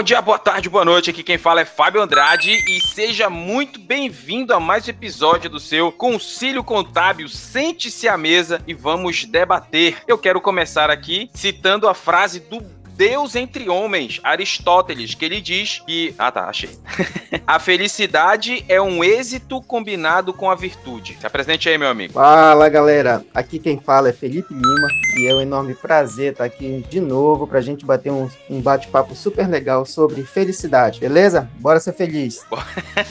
Bom dia, boa tarde, boa noite. Aqui quem fala é Fábio Andrade e seja muito bem-vindo a mais um episódio do seu Concílio Contábil. Sente-se à mesa e vamos debater. Eu quero começar aqui citando a frase do Deus entre homens, Aristóteles, que ele diz que. Ah, tá, achei. a felicidade é um êxito combinado com a virtude. Se apresente aí, meu amigo. Fala, galera. Aqui quem fala é Felipe Lima e é um enorme prazer estar aqui de novo pra gente bater um, um bate-papo super legal sobre felicidade, beleza? Bora ser feliz.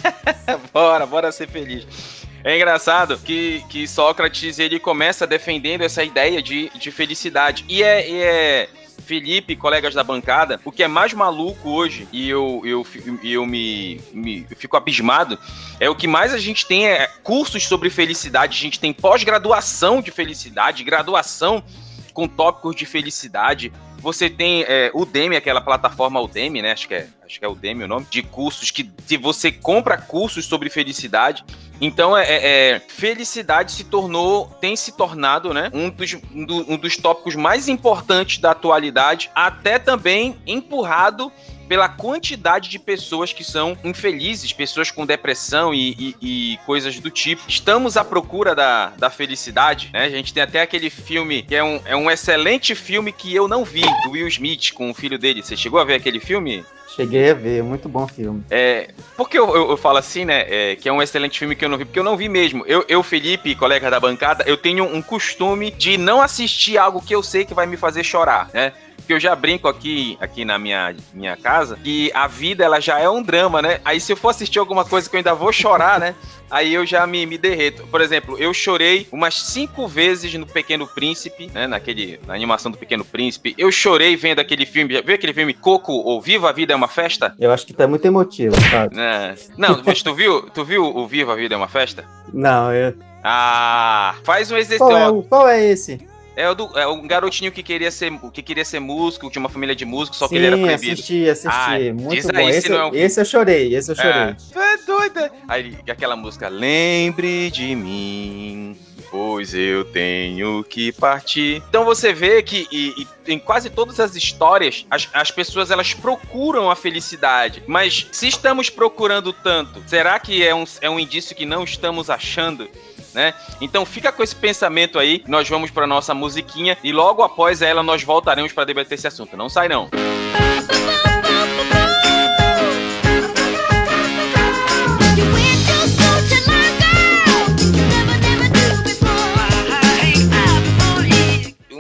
bora, bora ser feliz. É engraçado que, que Sócrates ele começa defendendo essa ideia de, de felicidade. E é, e é Felipe, colegas da bancada, o que é mais maluco hoje, e eu, eu, eu me, me eu fico abismado, é o que mais a gente tem é cursos sobre felicidade, a gente tem pós-graduação de felicidade, graduação com tópicos de felicidade. Você tem é, o Udemy, aquela plataforma Udemy, né? Acho que é, acho que é Udemy o nome, de cursos que se você compra cursos sobre felicidade. Então, é, é, é, felicidade se tornou, tem se tornado, né, um dos, um dos tópicos mais importantes da atualidade, até também empurrado pela quantidade de pessoas que são infelizes, pessoas com depressão e, e, e, coisas do tipo. Estamos à procura da, da felicidade, né? A gente tem até aquele filme que é um, é um excelente filme que eu não vi, do Will Smith com o filho dele. Você chegou a ver aquele filme? Cheguei a ver, muito bom filme. É, por que eu, eu, eu falo assim, né? É, que é um excelente filme que eu não vi? Porque eu não vi mesmo. Eu, eu, Felipe, colega da bancada, eu tenho um costume de não assistir algo que eu sei que vai me fazer chorar, né? Porque eu já brinco aqui, aqui na minha, minha casa que a vida ela já é um drama, né? Aí se eu for assistir alguma coisa que eu ainda vou chorar, né? Aí eu já me, me derreto. Por exemplo, eu chorei umas cinco vezes no Pequeno Príncipe, né? Naquele, na animação do Pequeno Príncipe. Eu chorei vendo aquele filme. Viu aquele filme Coco ou Viva a Vida é uma Festa? Eu acho que tá muito emotivo, sabe? É. Não, mas tu viu, tu viu o Viva a Vida é uma Festa? Não, eu. Ah, faz um exercício. Qual é, o, qual é esse? É, o do, é um garotinho que queria ser que queria ser músico, tinha uma família de músicos, só Sim, que ele era proibido. assisti, assisti. Ah, Muito bom. Aí, esse, é um... esse eu chorei, esse eu chorei. É, tu é doida. Aí aquela música, lembre de mim, pois eu tenho que partir. Então você vê que e, e, em quase todas as histórias, as, as pessoas elas procuram a felicidade. Mas se estamos procurando tanto, será que é um, é um indício que não estamos achando? Né? Então fica com esse pensamento aí, nós vamos para nossa musiquinha e logo após ela nós voltaremos para debater esse assunto. Não sai não.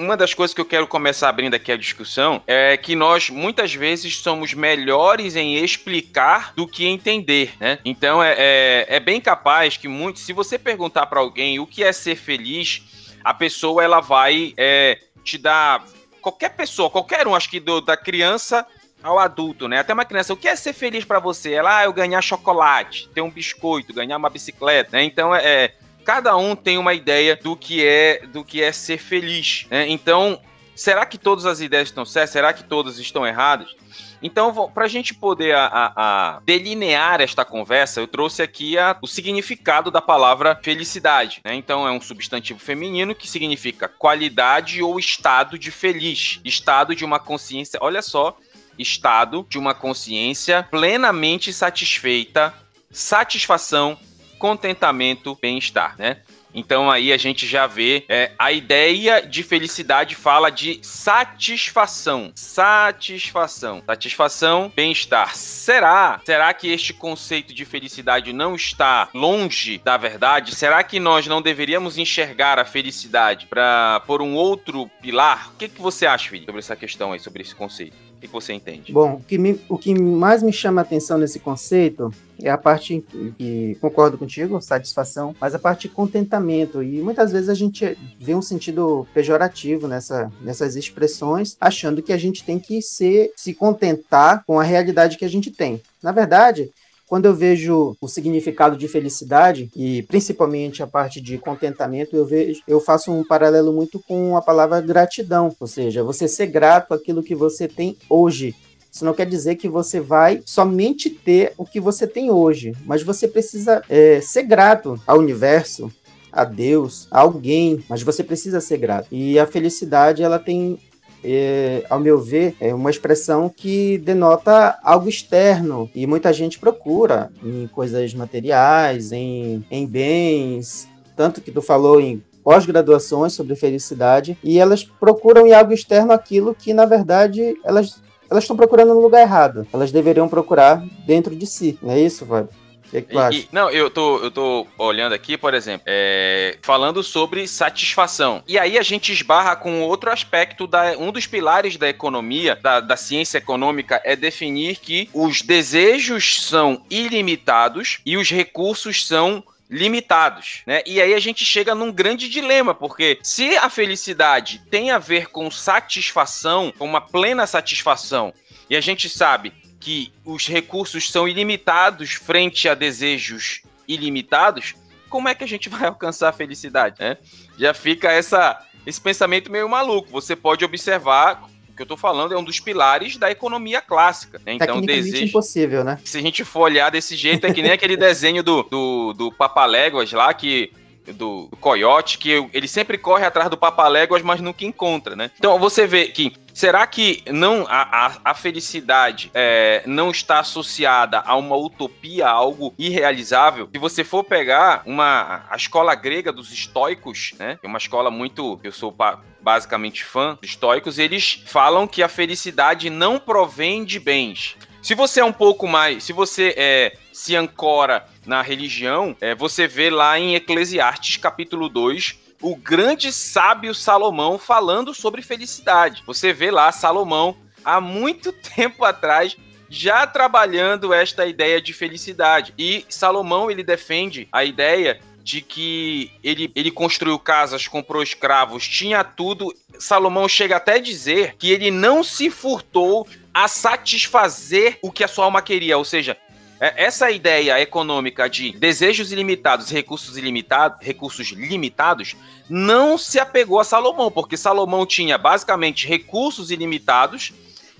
Uma das coisas que eu quero começar abrindo aqui a discussão é que nós muitas vezes somos melhores em explicar do que entender, né? Então é, é, é bem capaz que muito, se você perguntar para alguém o que é ser feliz, a pessoa ela vai é, te dar qualquer pessoa, qualquer um, acho que do, da criança ao adulto, né? Até uma criança, o que é ser feliz para você? Ela, ah, eu ganhar chocolate, ter um biscoito, ganhar uma bicicleta, né? Então é, é cada um tem uma ideia do que é do que é ser feliz. Né? Então, será que todas as ideias estão certas? Será que todas estão erradas? Então, para a gente poder a, a, a, delinear esta conversa, eu trouxe aqui o significado da palavra felicidade. Né? Então, é um substantivo feminino que significa qualidade ou estado de feliz, estado de uma consciência. Olha só, estado de uma consciência plenamente satisfeita, satisfação, contentamento, bem-estar, né? Então aí a gente já vê é, a ideia de felicidade fala de satisfação, satisfação, satisfação, bem-estar. Será? Será que este conceito de felicidade não está longe da verdade? Será que nós não deveríamos enxergar a felicidade para por um outro pilar? O que, que você acha, Felipe, sobre essa questão aí, sobre esse conceito? Que você entende? Bom, o que, me, o que mais me chama a atenção nesse conceito é a parte que concordo contigo, satisfação, mas a parte de contentamento. E muitas vezes a gente vê um sentido pejorativo nessa, nessas expressões, achando que a gente tem que ser, se contentar com a realidade que a gente tem. Na verdade, quando eu vejo o significado de felicidade e principalmente a parte de contentamento, eu vejo, eu faço um paralelo muito com a palavra gratidão, ou seja, você ser grato àquilo que você tem hoje. Isso não quer dizer que você vai somente ter o que você tem hoje, mas você precisa é, ser grato ao universo, a Deus, a alguém, mas você precisa ser grato. E a felicidade, ela tem é, ao meu ver, é uma expressão que denota algo externo e muita gente procura em coisas materiais, em, em bens, tanto que tu falou em pós-graduações sobre felicidade e elas procuram em algo externo aquilo que na verdade elas elas estão procurando no lugar errado. Elas deveriam procurar dentro de si. Não é isso, Fábio? Que, que acha? E, não, eu tô, eu tô olhando aqui, por exemplo, é, falando sobre satisfação. E aí a gente esbarra com outro aspecto da um dos pilares da economia, da, da ciência econômica, é definir que os desejos são ilimitados e os recursos são limitados, né? E aí a gente chega num grande dilema, porque se a felicidade tem a ver com satisfação, com uma plena satisfação, e a gente sabe que os recursos são ilimitados frente a desejos ilimitados, como é que a gente vai alcançar a felicidade, né? Já fica essa, esse pensamento meio maluco. Você pode observar o que eu estou falando é um dos pilares da economia clássica. Né? Então, desejo impossível, né? Se a gente for olhar desse jeito, é que nem aquele desenho do, do, do Papaléguas lá, que do, do coiote, que ele sempre corre atrás do papaléguas, mas nunca encontra, né? Então você vê que Será que não a, a, a felicidade é, não está associada a uma utopia, a algo irrealizável? Se você for pegar uma a escola grega dos estoicos, né? É uma escola muito, eu sou basicamente fã dos estoicos, eles falam que a felicidade não provém de bens. Se você é um pouco mais, se você é, se ancora na religião, é, você vê lá em Eclesiastes capítulo 2 o grande sábio Salomão falando sobre felicidade. Você vê lá Salomão há muito tempo atrás já trabalhando esta ideia de felicidade. E Salomão ele defende a ideia de que ele, ele construiu casas, comprou escravos, tinha tudo. Salomão chega até a dizer que ele não se furtou a satisfazer o que a sua alma queria, ou seja, essa ideia econômica de desejos ilimitados, recursos ilimitados, recursos limitados, não se apegou a Salomão, porque Salomão tinha basicamente recursos ilimitados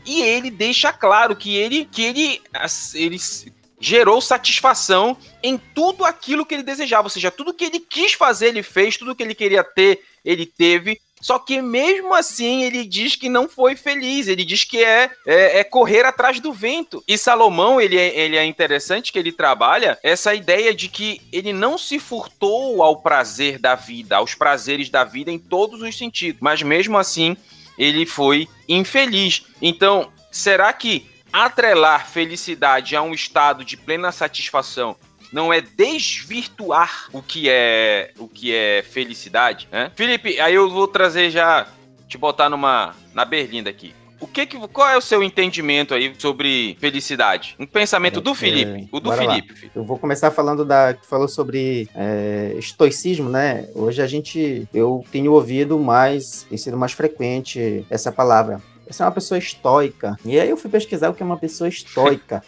e ele deixa claro que ele que ele, ele gerou satisfação em tudo aquilo que ele desejava, ou seja, tudo que ele quis fazer, ele fez, tudo que ele queria ter, ele teve. Só que mesmo assim ele diz que não foi feliz, ele diz que é, é, é, correr atrás do vento. E Salomão, ele é, ele é interessante que ele trabalha essa ideia de que ele não se furtou ao prazer da vida, aos prazeres da vida em todos os sentidos, mas mesmo assim ele foi infeliz. Então, será que atrelar felicidade a um estado de plena satisfação não é desvirtuar o que é o que é felicidade, né? Felipe, aí eu vou trazer já te botar numa na berlinda aqui. O que, que qual é o seu entendimento aí sobre felicidade? Um pensamento do Felipe, é, o do Felipe. Eu vou começar falando da que falou sobre é, estoicismo, né? Hoje a gente eu tenho ouvido mais, tem sido mais frequente essa palavra. Essa é uma pessoa estoica. E aí eu fui pesquisar o que é uma pessoa estoica.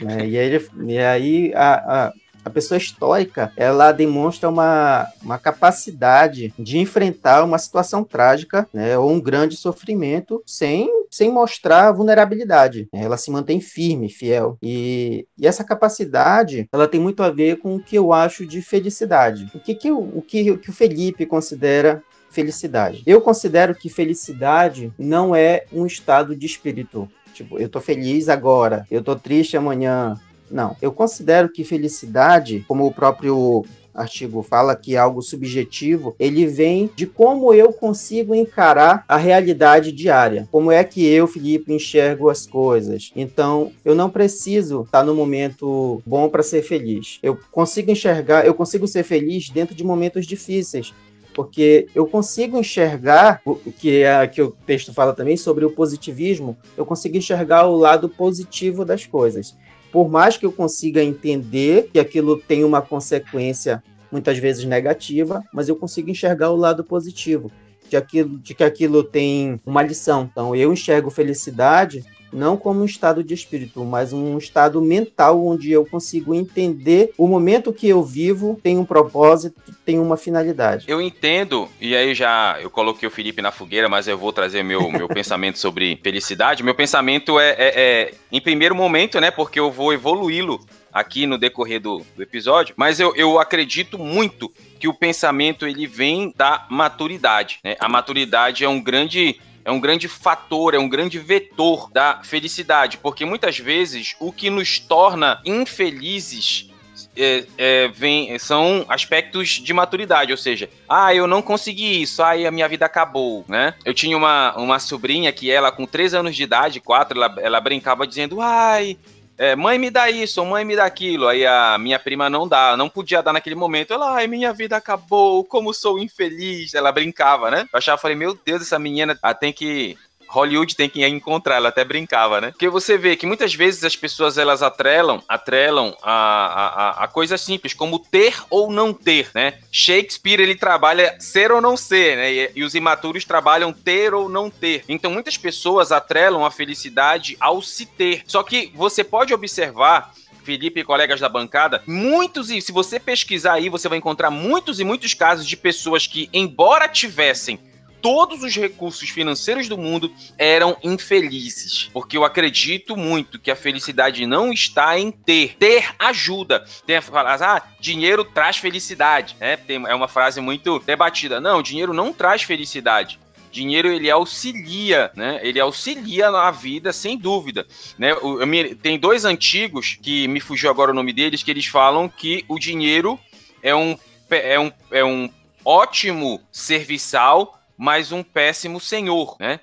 Né? E aí, e aí a, a, a, pessoa estoica, ela demonstra uma, uma capacidade de enfrentar uma situação trágica né, ou um grande sofrimento sem, sem mostrar vulnerabilidade. Ela se mantém firme, fiel. E, e essa capacidade, ela tem muito a ver com o que eu acho de felicidade. O que, que, o que, o que o Felipe considera felicidade. Eu considero que felicidade não é um estado de espírito. Tipo, eu tô feliz agora, eu tô triste amanhã. Não, eu considero que felicidade, como o próprio artigo fala que é algo subjetivo, ele vem de como eu consigo encarar a realidade diária. Como é que eu, Felipe, enxergo as coisas. Então, eu não preciso estar no momento bom para ser feliz. Eu consigo enxergar, eu consigo ser feliz dentro de momentos difíceis porque eu consigo enxergar o que é que o texto fala também sobre o positivismo, eu consigo enxergar o lado positivo das coisas. Por mais que eu consiga entender que aquilo tem uma consequência muitas vezes negativa, mas eu consigo enxergar o lado positivo de aquilo de que aquilo tem uma lição. Então eu enxergo felicidade não como um estado de espírito, mas um estado mental onde eu consigo entender o momento que eu vivo tem um propósito, tem uma finalidade. Eu entendo, e aí já eu coloquei o Felipe na fogueira, mas eu vou trazer meu, meu pensamento sobre felicidade. Meu pensamento é, é, é, em primeiro momento, né, porque eu vou evoluí-lo aqui no decorrer do, do episódio, mas eu, eu acredito muito que o pensamento ele vem da maturidade. Né? A maturidade é um grande é um grande fator, é um grande vetor da felicidade, porque muitas vezes o que nos torna infelizes é, é, vem, são aspectos de maturidade, ou seja, ah, eu não consegui isso, aí a minha vida acabou, né? Eu tinha uma, uma sobrinha que ela, com 3 anos de idade, 4, ela, ela brincava dizendo, ai, é, mãe me dá isso, mãe me dá aquilo. Aí a minha prima não dá, não podia dar naquele momento. Ela, ai, minha vida acabou, como sou infeliz. Ela brincava, né? Eu achava, falei, meu Deus, essa menina tem que Hollywood tem que encontrar, ela até brincava, né? Porque você vê que muitas vezes as pessoas elas atrelam, atrelam a, a, a coisa simples, como ter ou não ter, né? Shakespeare ele trabalha ser ou não ser, né? E, e os imaturos trabalham ter ou não ter. Então muitas pessoas atrelam a felicidade ao se ter. Só que você pode observar Felipe e colegas da bancada, muitos, e se você pesquisar aí, você vai encontrar muitos e muitos casos de pessoas que, embora tivessem todos os recursos financeiros do mundo eram infelizes. Porque eu acredito muito que a felicidade não está em ter. Ter ajuda. Tem a frase, ah, dinheiro traz felicidade. É, tem, é uma frase muito debatida. Não, dinheiro não traz felicidade dinheiro ele auxilia, né? Ele auxilia na vida, sem dúvida, né? Eu, tem dois antigos que me fugiu agora o nome deles que eles falam que o dinheiro é um é um, é um ótimo serviçal mas um péssimo senhor, né?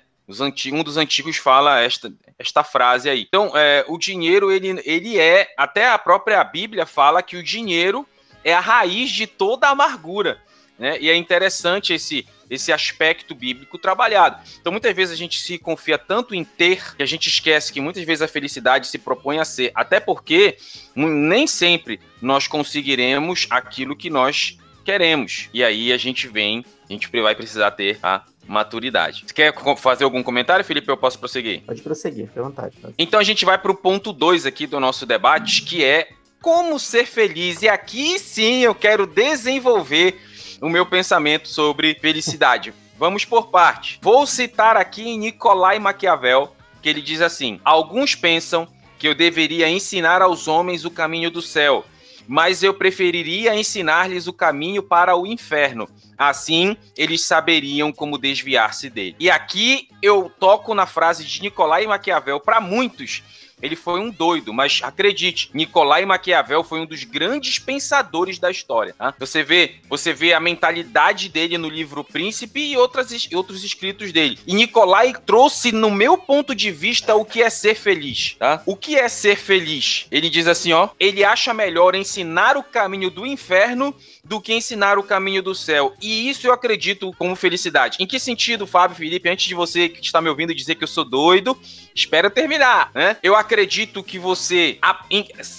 um dos antigos fala esta, esta frase aí. Então, é, o dinheiro, ele, ele é, até a própria Bíblia fala que o dinheiro é a raiz de toda a amargura. Né? E é interessante esse, esse aspecto bíblico trabalhado. Então, muitas vezes a gente se confia tanto em ter que a gente esquece que muitas vezes a felicidade se propõe a ser. Até porque nem sempre nós conseguiremos aquilo que nós queremos. E aí a gente vem, a gente vai precisar ter a maturidade. Você quer fazer algum comentário, Felipe? Eu posso prosseguir? Pode prosseguir, fique à vontade. Pode. Então a gente vai para o ponto 2 aqui do nosso debate, que é como ser feliz. E aqui sim eu quero desenvolver o meu pensamento sobre felicidade. Vamos por parte. Vou citar aqui Nicolai Maquiavel, que ele diz assim: Alguns pensam que eu deveria ensinar aos homens o caminho do céu mas eu preferiria ensinar-lhes o caminho para o inferno. Assim, eles saberiam como desviar-se dele. E aqui eu toco na frase de Nicolai Maquiavel para muitos ele foi um doido, mas acredite, Nicolai Maquiavel foi um dos grandes pensadores da história. Tá? Você vê, você vê a mentalidade dele no livro Príncipe e outras, outros escritos dele. E Nicolai trouxe, no meu ponto de vista, o que é ser feliz. Tá? O que é ser feliz? Ele diz assim, ó, ele acha melhor ensinar o caminho do inferno do que ensinar o caminho do céu. E isso eu acredito como felicidade. Em que sentido, Fábio Felipe, antes de você que está me ouvindo dizer que eu sou doido, espera terminar, né? Eu acredito que você,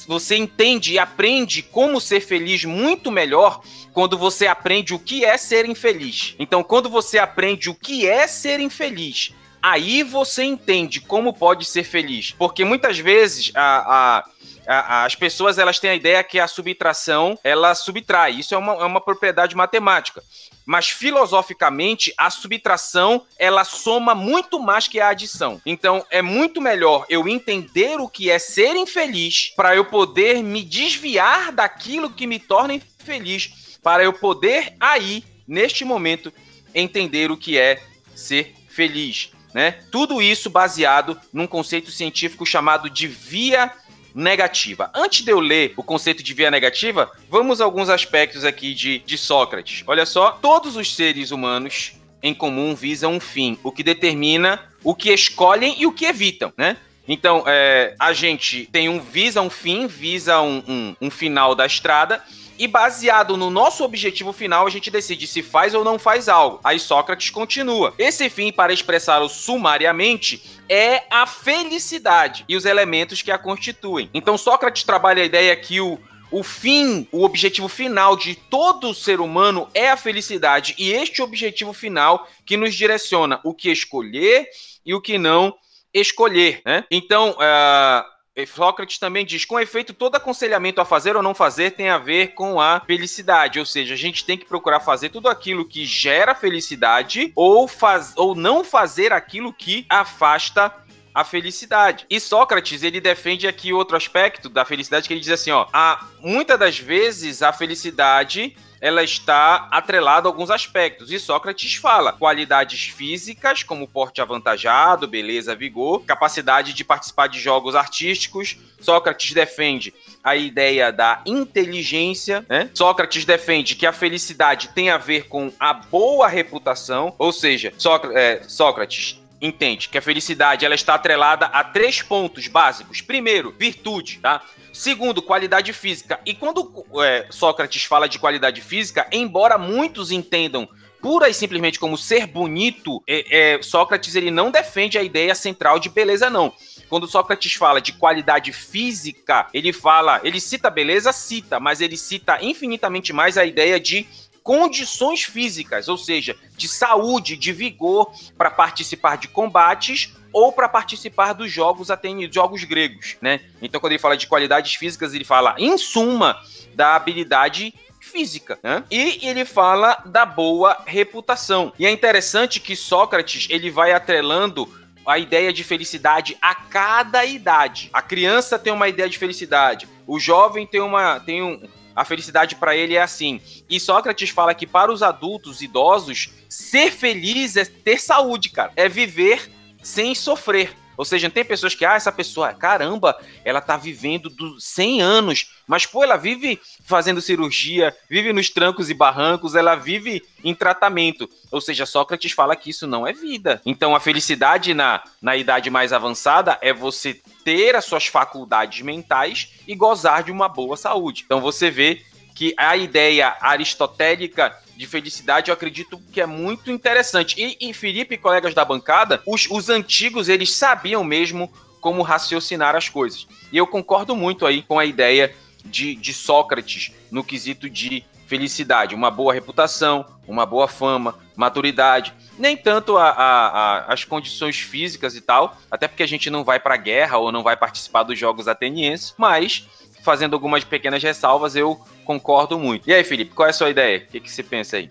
você entende e aprende como ser feliz muito melhor quando você aprende o que é ser infeliz. Então, quando você aprende o que é ser infeliz, aí você entende como pode ser feliz. Porque muitas vezes a, a as pessoas elas têm a ideia que a subtração ela subtrai. Isso é uma, é uma propriedade matemática. Mas filosoficamente, a subtração ela soma muito mais que a adição. Então, é muito melhor eu entender o que é ser infeliz para eu poder me desviar daquilo que me torna infeliz, para eu poder aí, neste momento, entender o que é ser feliz. Né? Tudo isso baseado num conceito científico chamado de via negativa. Antes de eu ler o conceito de via negativa, vamos a alguns aspectos aqui de, de Sócrates. Olha só, todos os seres humanos em comum visam um fim, o que determina o que escolhem e o que evitam, né? Então, é, a gente tem um visa um fim, visa um, um, um final da estrada, e baseado no nosso objetivo final, a gente decide se faz ou não faz algo. Aí Sócrates continua. Esse fim, para expressá-lo sumariamente, é a felicidade e os elementos que a constituem. Então Sócrates trabalha a ideia que o o fim, o objetivo final de todo ser humano é a felicidade, e este objetivo final que nos direciona o que escolher e o que não escolher, né? Então, uh, Sócrates também diz: com efeito, todo aconselhamento a fazer ou não fazer tem a ver com a felicidade. Ou seja, a gente tem que procurar fazer tudo aquilo que gera felicidade ou, faz, ou não fazer aquilo que afasta a felicidade. E Sócrates, ele defende aqui outro aspecto da felicidade, que ele diz assim, ó, a, muitas das vezes a felicidade ela está atrelada a alguns aspectos. E Sócrates fala qualidades físicas, como porte avantajado, beleza, vigor, capacidade de participar de jogos artísticos. Sócrates defende a ideia da inteligência, né? Sócrates defende que a felicidade tem a ver com a boa reputação, ou seja, é, Sócrates entende que a felicidade ela está atrelada a três pontos básicos. Primeiro, virtude, tá? Segundo, qualidade física. E quando é, Sócrates fala de qualidade física, embora muitos entendam pura e simplesmente como ser bonito, é, é, Sócrates ele não defende a ideia central de beleza, não. Quando Sócrates fala de qualidade física, ele fala, ele cita beleza, cita, mas ele cita infinitamente mais a ideia de condições físicas, ou seja, de saúde, de vigor para participar de combates ou para participar dos jogos atenienses, jogos gregos, né? Então, quando ele fala de qualidades físicas, ele fala, em suma, da habilidade física, né? E ele fala da boa reputação. E é interessante que Sócrates ele vai atrelando a ideia de felicidade a cada idade. A criança tem uma ideia de felicidade, o jovem tem uma tem um, a felicidade para ele é assim. E Sócrates fala que para os adultos idosos, ser feliz é ter saúde, cara. É viver sem sofrer. Ou seja, tem pessoas que, ah, essa pessoa, caramba, ela tá vivendo do 100 anos, mas pô, ela vive fazendo cirurgia, vive nos trancos e barrancos, ela vive em tratamento. Ou seja, Sócrates fala que isso não é vida. Então, a felicidade na, na idade mais avançada é você ter as suas faculdades mentais e gozar de uma boa saúde. Então, você vê que a ideia aristotélica de felicidade, eu acredito que é muito interessante. E, e Felipe e colegas da bancada, os, os antigos, eles sabiam mesmo como raciocinar as coisas. E eu concordo muito aí com a ideia de, de Sócrates no quesito de felicidade, uma boa reputação, uma boa fama, maturidade, nem tanto a, a, a, as condições físicas e tal, até porque a gente não vai para a guerra ou não vai participar dos jogos atenienses, mas fazendo algumas pequenas ressalvas, eu concordo muito. E aí, Felipe, qual é a sua ideia? O que, que você pensa aí?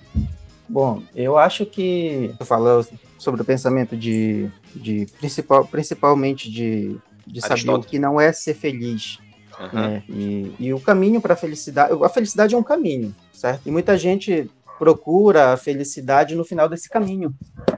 Bom, eu acho que falou sobre o pensamento de, de principal, principalmente de, de saber o que não é ser feliz. Uhum. Né? E, e o caminho para a felicidade. A felicidade é um caminho, certo? E muita gente procura a felicidade no final desse caminho.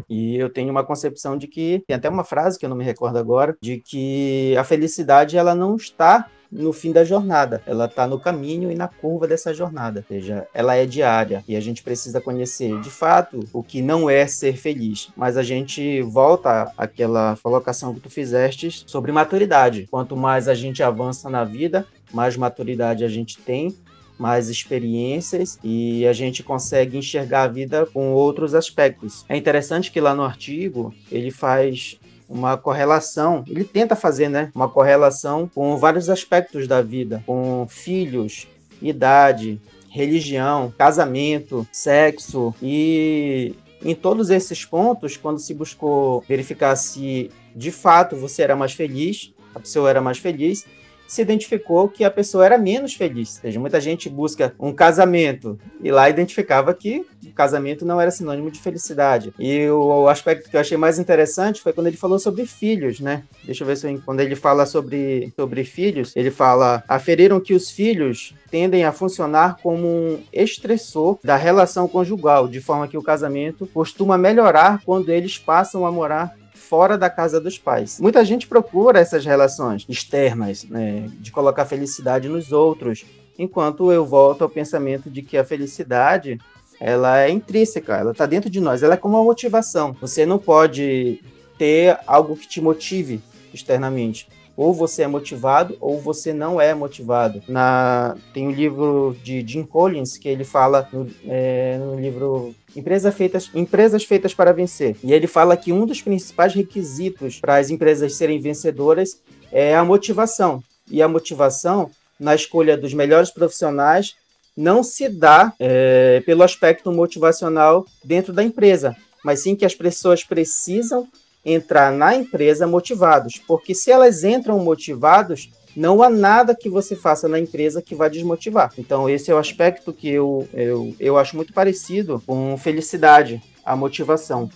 E eu tenho uma concepção de que tem até uma frase que eu não me recordo agora, de que a felicidade ela não está no fim da jornada. Ela está no caminho e na curva dessa jornada. Ou seja, ela é diária e a gente precisa conhecer de fato o que não é ser feliz. Mas a gente volta àquela colocação que tu fizeste sobre maturidade. Quanto mais a gente avança na vida, mais maturidade a gente tem, mais experiências e a gente consegue enxergar a vida com outros aspectos. É interessante que lá no artigo ele faz uma correlação, ele tenta fazer, né, uma correlação com vários aspectos da vida, com filhos, idade, religião, casamento, sexo e em todos esses pontos, quando se buscou verificar se de fato você era mais feliz, a pessoa era mais feliz, se identificou que a pessoa era menos feliz. Ou seja, muita gente busca um casamento e lá identificava que o casamento não era sinônimo de felicidade. E o aspecto que eu achei mais interessante foi quando ele falou sobre filhos, né? Deixa eu ver se eu, quando ele fala sobre, sobre filhos, ele fala: aferiram que os filhos tendem a funcionar como um estressor da relação conjugal, de forma que o casamento costuma melhorar quando eles passam a morar fora da casa dos pais. Muita gente procura essas relações externas, né, de colocar felicidade nos outros, enquanto eu volto ao pensamento de que a felicidade ela é intrínseca, ela está dentro de nós, ela é como uma motivação. Você não pode ter algo que te motive externamente. Ou você é motivado ou você não é motivado. Na, tem um livro de Jim Collins que ele fala no, é, no livro Empresas feitas, empresas feitas para vencer. E ele fala que um dos principais requisitos para as empresas serem vencedoras é a motivação. E a motivação na escolha dos melhores profissionais não se dá é, pelo aspecto motivacional dentro da empresa, mas sim que as pessoas precisam entrar na empresa motivados, porque se elas entram motivados, não há nada que você faça na empresa que vá desmotivar. Então, esse é o aspecto que eu, eu, eu acho muito parecido com felicidade, a motivação.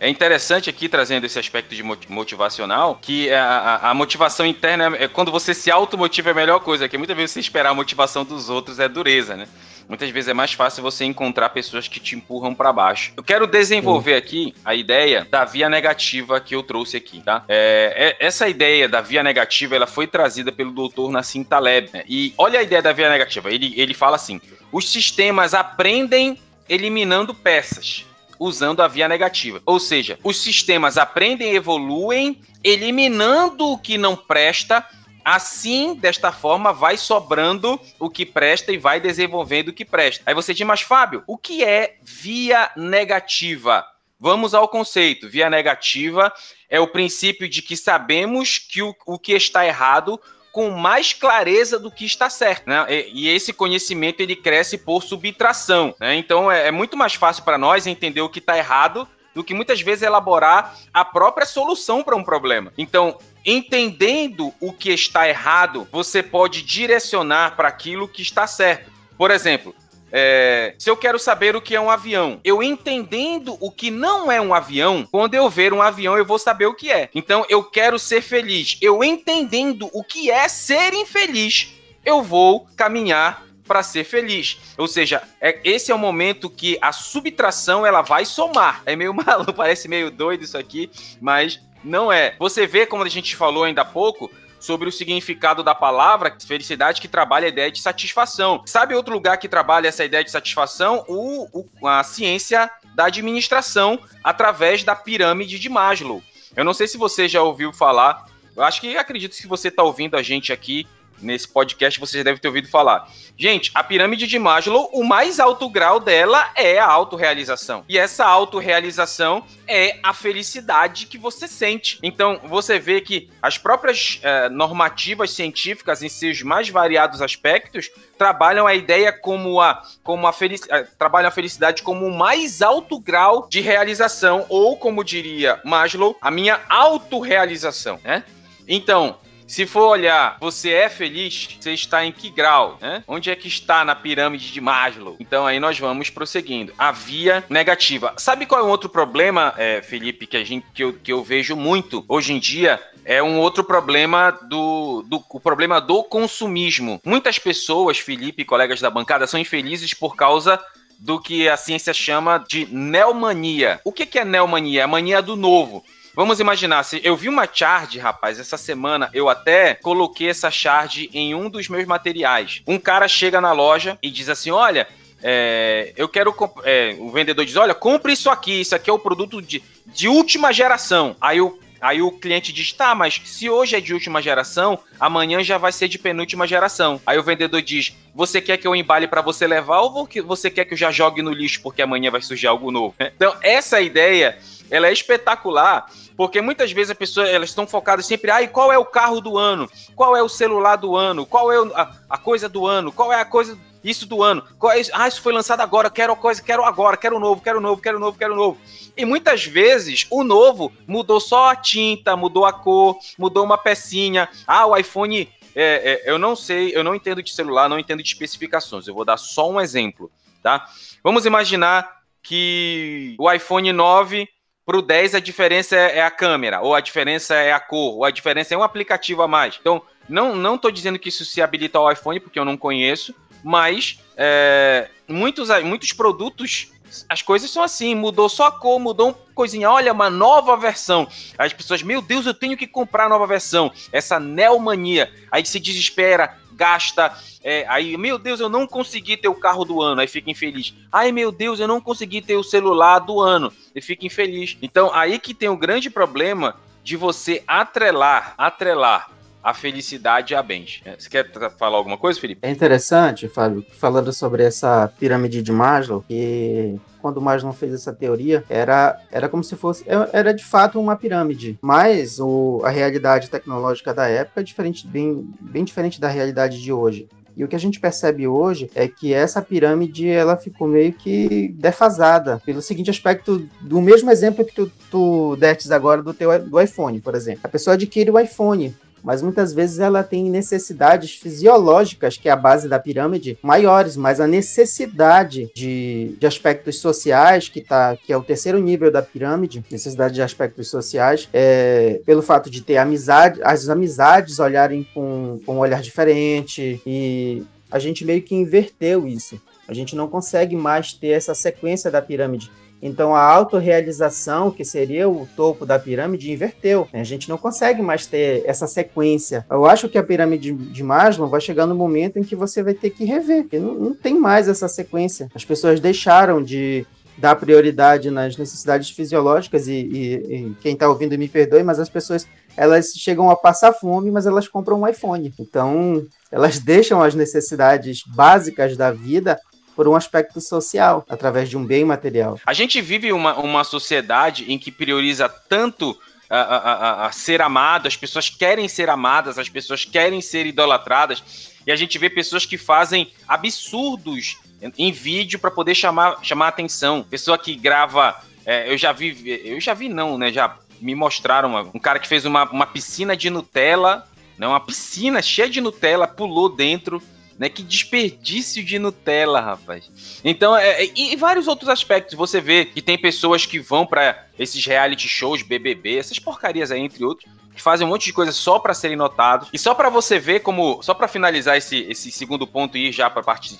é interessante aqui trazendo esse aspecto de motivacional, que a, a motivação interna é quando você se automotiva é a melhor coisa, que muitas vezes você esperar a motivação dos outros é dureza, né? Muitas vezes é mais fácil você encontrar pessoas que te empurram para baixo. Eu quero desenvolver aqui a ideia da via negativa que eu trouxe aqui, tá? É, é, essa ideia da via negativa, ela foi trazida pelo doutor Nassim Taleb. Né? E olha a ideia da via negativa. Ele, ele fala assim: os sistemas aprendem eliminando peças usando a via negativa. Ou seja, os sistemas aprendem e evoluem eliminando o que não presta Assim, desta forma, vai sobrando o que presta e vai desenvolvendo o que presta. Aí você diz, mas Fábio, o que é via negativa? Vamos ao conceito. Via negativa é o princípio de que sabemos que o, o que está errado com mais clareza do que está certo, né? E, e esse conhecimento ele cresce por subtração, né? Então é, é muito mais fácil para nós entender o que está errado do que muitas vezes elaborar a própria solução para um problema. Então, entendendo o que está errado, você pode direcionar para aquilo que está certo. Por exemplo, é, se eu quero saber o que é um avião, eu entendendo o que não é um avião, quando eu ver um avião, eu vou saber o que é. Então, eu quero ser feliz. Eu entendendo o que é ser infeliz, eu vou caminhar para ser feliz. Ou seja, é, esse é o momento que a subtração ela vai somar. É meio maluco, parece meio doido isso aqui, mas não é. Você vê, como a gente falou ainda há pouco, sobre o significado da palavra felicidade que trabalha a ideia de satisfação. Sabe outro lugar que trabalha essa ideia de satisfação? O, o, a ciência da administração através da pirâmide de Maslow. Eu não sei se você já ouviu falar, eu acho que acredito que você está ouvindo a gente aqui nesse podcast você já deve ter ouvido falar. Gente, a pirâmide de Maslow, o mais alto grau dela é a autorrealização. E essa autorrealização é a felicidade que você sente. Então, você vê que as próprias eh, normativas científicas, em seus mais variados aspectos, trabalham a ideia como a, como a felicidade, eh, trabalham a felicidade como o mais alto grau de realização, ou como diria Maslow, a minha autorrealização, né? Então, se for olhar, você é feliz? Você está em que grau? Né? Onde é que está na pirâmide de Maslow? Então aí nós vamos prosseguindo. A via negativa. Sabe qual é um outro problema, é, Felipe, que, a gente, que, eu, que eu vejo muito hoje em dia? É um outro problema do, do o problema do consumismo. Muitas pessoas, Felipe e colegas da bancada, são infelizes por causa do que a ciência chama de neomania. O que é neomania? É a mania do novo. Vamos imaginar, se eu vi uma charge, rapaz, essa semana eu até coloquei essa charge em um dos meus materiais. Um cara chega na loja e diz assim: olha. É, eu quero. É, o vendedor diz: Olha, compre isso aqui, isso aqui é o produto de, de última geração. Aí o Aí o cliente diz: tá, mas se hoje é de última geração, amanhã já vai ser de penúltima geração. Aí o vendedor diz: você quer que eu embale para você levar ou você quer que eu já jogue no lixo porque amanhã vai surgir algo novo? Então, essa ideia ela é espetacular, porque muitas vezes as pessoas elas estão focadas sempre, ah, qual é o carro do ano? Qual é o celular do ano? Qual é a, a coisa do ano? Qual é a coisa isso do ano? Qual é isso? Ah, isso foi lançado agora, quero a coisa, quero agora, quero novo, quero novo, quero novo, quero novo. E muitas vezes o novo mudou só a tinta, mudou a cor, mudou uma pecinha. Ah, o iPhone é, é, eu não sei, eu não entendo de celular, não entendo de especificações. Eu vou dar só um exemplo, tá? Vamos imaginar que o iPhone 9 para o 10 a diferença é, é a câmera, ou a diferença é a cor, ou a diferença é um aplicativo a mais. Então, não não estou dizendo que isso se habilita ao iPhone, porque eu não conheço, mas é, muitos, muitos produtos as coisas são assim, mudou só a cor, mudou uma coisinha, olha, uma nova versão. As pessoas, meu Deus, eu tenho que comprar a nova versão. Essa neomania. Aí se desespera, gasta. É, aí, meu Deus, eu não consegui ter o carro do ano, aí fica infeliz. Ai, meu Deus, eu não consegui ter o celular do ano, e fica infeliz. Então, aí que tem o grande problema de você atrelar, atrelar a felicidade a bens. É, você quer falar alguma coisa, Felipe? É interessante, Fábio, falando sobre essa pirâmide de Maslow, que quando Maslow fez essa teoria, era, era como se fosse, é, era de fato uma pirâmide, mas o, a realidade tecnológica da época é diferente, bem, bem diferente da realidade de hoje. E o que a gente percebe hoje é que essa pirâmide ela ficou meio que defasada pelo seguinte aspecto do mesmo exemplo que tu, tu destes agora do teu do iPhone, por exemplo. A pessoa adquire o iPhone, mas muitas vezes ela tem necessidades fisiológicas, que é a base da pirâmide, maiores, mas a necessidade de, de aspectos sociais, que, tá, que é o terceiro nível da pirâmide, necessidade de aspectos sociais, é, pelo fato de ter amizade, as amizades olharem com, com um olhar diferente e a gente meio que inverteu isso. A gente não consegue mais ter essa sequência da pirâmide. Então a autorrealização, que seria o topo da pirâmide, inverteu. Né? A gente não consegue mais ter essa sequência. Eu acho que a pirâmide de Maslow vai chegar no momento em que você vai ter que rever, não, não tem mais essa sequência. As pessoas deixaram de dar prioridade nas necessidades fisiológicas e, e, e quem está ouvindo me perdoe, mas as pessoas elas chegam a passar fome, mas elas compram um iPhone. Então, elas deixam as necessidades básicas da vida por um aspecto social, através de um bem material. A gente vive uma, uma sociedade em que prioriza tanto a, a, a, a, ser amado, as pessoas querem ser amadas, as pessoas querem ser idolatradas, e a gente vê pessoas que fazem absurdos em vídeo para poder chamar, chamar atenção. Pessoa que grava. É, eu já vi. Eu já vi, não, né? Já me mostraram uma, um cara que fez uma, uma piscina de Nutella, né? Uma piscina cheia de Nutella, pulou dentro né? Que desperdício de Nutella, rapaz. Então, é, é, e vários outros aspectos. Você vê que tem pessoas que vão para esses reality shows, BBB, essas porcarias aí, entre outros, que fazem um monte de coisa só para serem notados. E só para você ver como, só para finalizar esse, esse segundo ponto e ir já para part,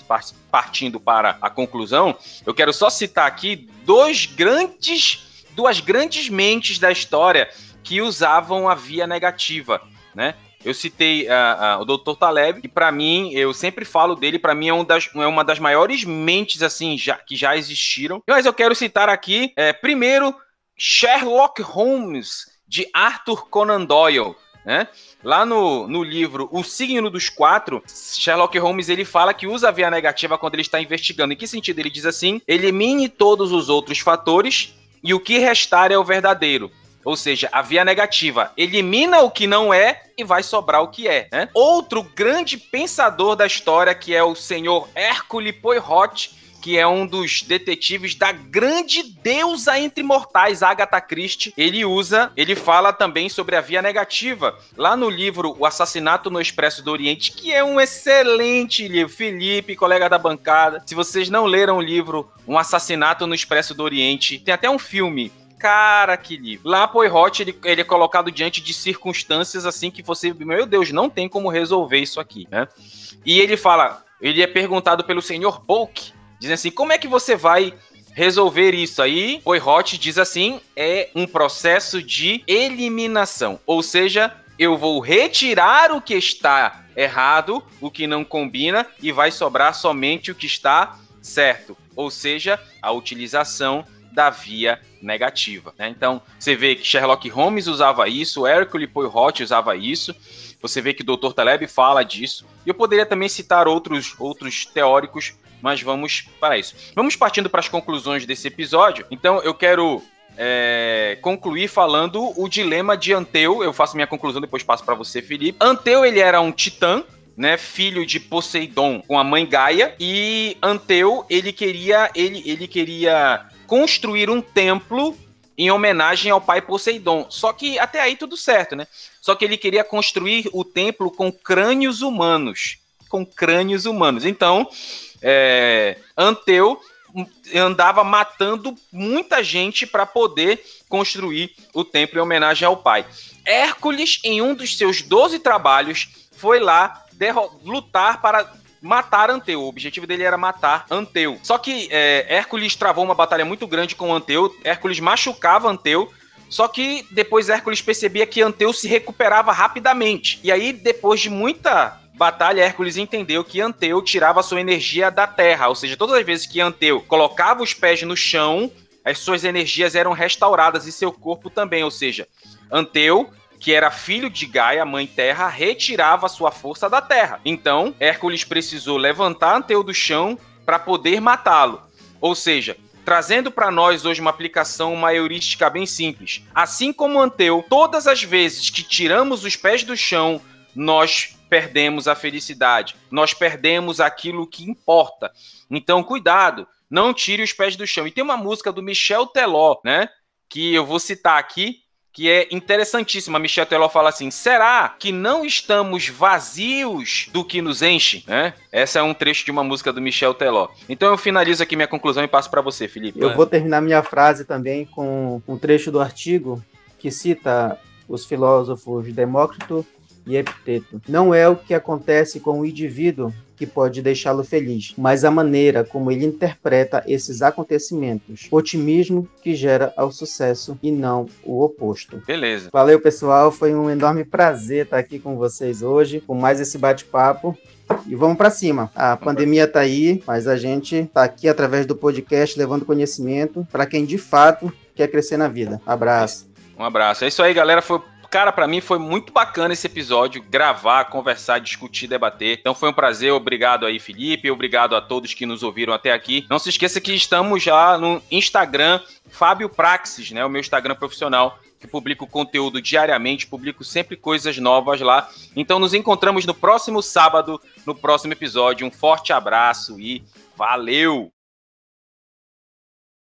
partindo para a conclusão, eu quero só citar aqui dois grandes, duas grandes mentes da história que usavam a via negativa, né? Eu citei uh, uh, o Dr. Taleb, que para mim, eu sempre falo dele, para mim é, um das, é, uma das maiores mentes assim já, que já existiram. Mas eu quero citar aqui, é, primeiro, Sherlock Holmes, de Arthur Conan Doyle. Né? Lá no, no livro O Signo dos Quatro, Sherlock Holmes ele fala que usa a via negativa quando ele está investigando. Em que sentido? Ele diz assim: elimine todos os outros fatores e o que restar é o verdadeiro. Ou seja, a via negativa elimina o que não é e vai sobrar o que é. Né? Outro grande pensador da história, que é o senhor Hércules Poirot, que é um dos detetives da grande deusa entre mortais, Agatha Christie. Ele usa, ele fala também sobre a via negativa, lá no livro O Assassinato no Expresso do Oriente, que é um excelente livro. Felipe, colega da bancada, se vocês não leram o livro Um Assassinato no Expresso do Oriente, tem até um filme Cara, que livro. Lá, Poirot, ele, ele é colocado diante de circunstâncias assim que você, meu Deus, não tem como resolver isso aqui, né? E ele fala, ele é perguntado pelo senhor Polk, dizendo assim, como é que você vai resolver isso aí? Poirot diz assim, é um processo de eliminação, ou seja, eu vou retirar o que está errado, o que não combina, e vai sobrar somente o que está certo, ou seja, a utilização da via negativa. Né? Então, você vê que Sherlock Holmes usava isso, Hercule Poirot usava isso, você vê que o Dr. Taleb fala disso, e eu poderia também citar outros, outros teóricos, mas vamos para isso. Vamos partindo para as conclusões desse episódio. Então, eu quero é, concluir falando o dilema de Anteu. Eu faço minha conclusão, depois passo para você, Felipe. Anteu, ele era um titã, né, filho de Poseidon com a mãe Gaia, e Anteu, ele queria, ele, ele queria construir um templo em homenagem ao pai Poseidon. Só que até aí tudo certo, né? Só que ele queria construir o templo com crânios humanos. Com crânios humanos. Então, é, Anteu andava matando muita gente para poder construir o templo em homenagem ao pai. Hércules, em um dos seus 12 trabalhos, foi lá lutar para matar Anteu. O objetivo dele era matar Anteu. Só que é, Hércules travou uma batalha muito grande com Anteu. Hércules machucava Anteu. Só que depois Hércules percebia que Anteu se recuperava rapidamente. E aí, depois de muita batalha, Hércules entendeu que Anteu tirava sua energia da terra. Ou seja, todas as vezes que Anteu colocava os pés no chão, as suas energias eram restauradas e seu corpo também. Ou seja, Anteu que era filho de Gaia, mãe terra, retirava sua força da terra. Então, Hércules precisou levantar Anteu do chão para poder matá-lo. Ou seja, trazendo para nós hoje uma aplicação, uma heurística bem simples. Assim como Anteu, todas as vezes que tiramos os pés do chão, nós perdemos a felicidade, nós perdemos aquilo que importa. Então, cuidado, não tire os pés do chão. E tem uma música do Michel Teló, né, que eu vou citar aqui, que é interessantíssima. Michel Teló fala assim: será que não estamos vazios do que nos enche? Né? Essa é um trecho de uma música do Michel Teló. Então eu finalizo aqui minha conclusão e passo para você, Felipe. Eu vou terminar minha frase também com um trecho do artigo que cita os filósofos Demócrito e Epiteto. Não é o que acontece com o indivíduo que pode deixá-lo feliz, mas a maneira como ele interpreta esses acontecimentos. Otimismo que gera ao sucesso e não o oposto. Beleza. Valeu, pessoal. Foi um enorme prazer estar aqui com vocês hoje, com mais esse bate-papo. E vamos para cima. A pandemia está aí, mas a gente está aqui através do podcast levando conhecimento para quem de fato quer crescer na vida. Abraço. Um abraço. É isso aí, galera. Foi Cara, para mim foi muito bacana esse episódio, gravar, conversar, discutir, debater. Então foi um prazer, obrigado aí, Felipe, obrigado a todos que nos ouviram até aqui. Não se esqueça que estamos já no Instagram, Fábio Praxis, né, o meu Instagram profissional, que publico conteúdo diariamente, publico sempre coisas novas lá. Então nos encontramos no próximo sábado, no próximo episódio. Um forte abraço e valeu!